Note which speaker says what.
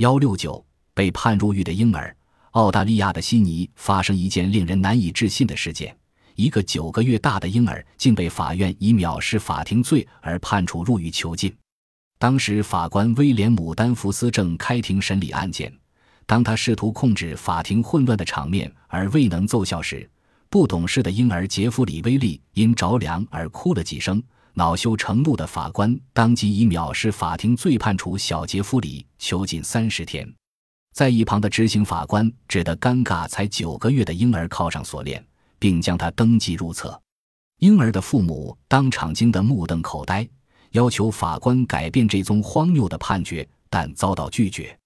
Speaker 1: 幺六九被判入狱的婴儿。澳大利亚的悉尼发生一件令人难以置信的事件：一个九个月大的婴儿竟被法院以藐视法庭罪而判处入狱囚禁。当时，法官威廉姆·丹福斯正开庭审理案件。当他试图控制法庭混乱的场面而未能奏效时，不懂事的婴儿杰弗里·威利因着凉而哭了几声。恼羞成怒的法官当即以藐视法庭罪判处小杰弗里囚禁三十天。在一旁的执行法官只得尴尬才九个月的婴儿铐上锁链，并将他登记入册。婴儿的父母当场惊得目瞪口呆，要求法官改变这宗荒谬的判决，但遭到拒绝。